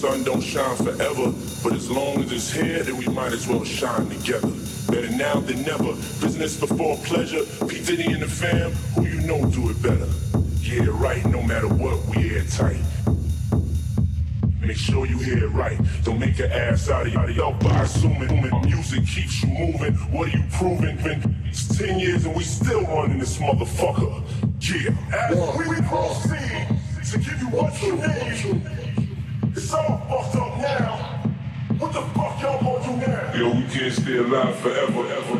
forever, but as long as it's here, then we might as well shine together. Better now than never. Business before pleasure. P. Diddy and the fam, who you know do it better. Yeah, right, no matter what, we airtight. Make sure you hear it right. Don't make an ass out of y'all by assuming my music keeps you moving. What are you proving? Been it's 10 years and we still running this motherfucker. Yeah. As we proceed to give you what you need. All fucked up now. What the fuck y'all gonna do now? Yo, we can't stay alive forever, ever, ever, ever,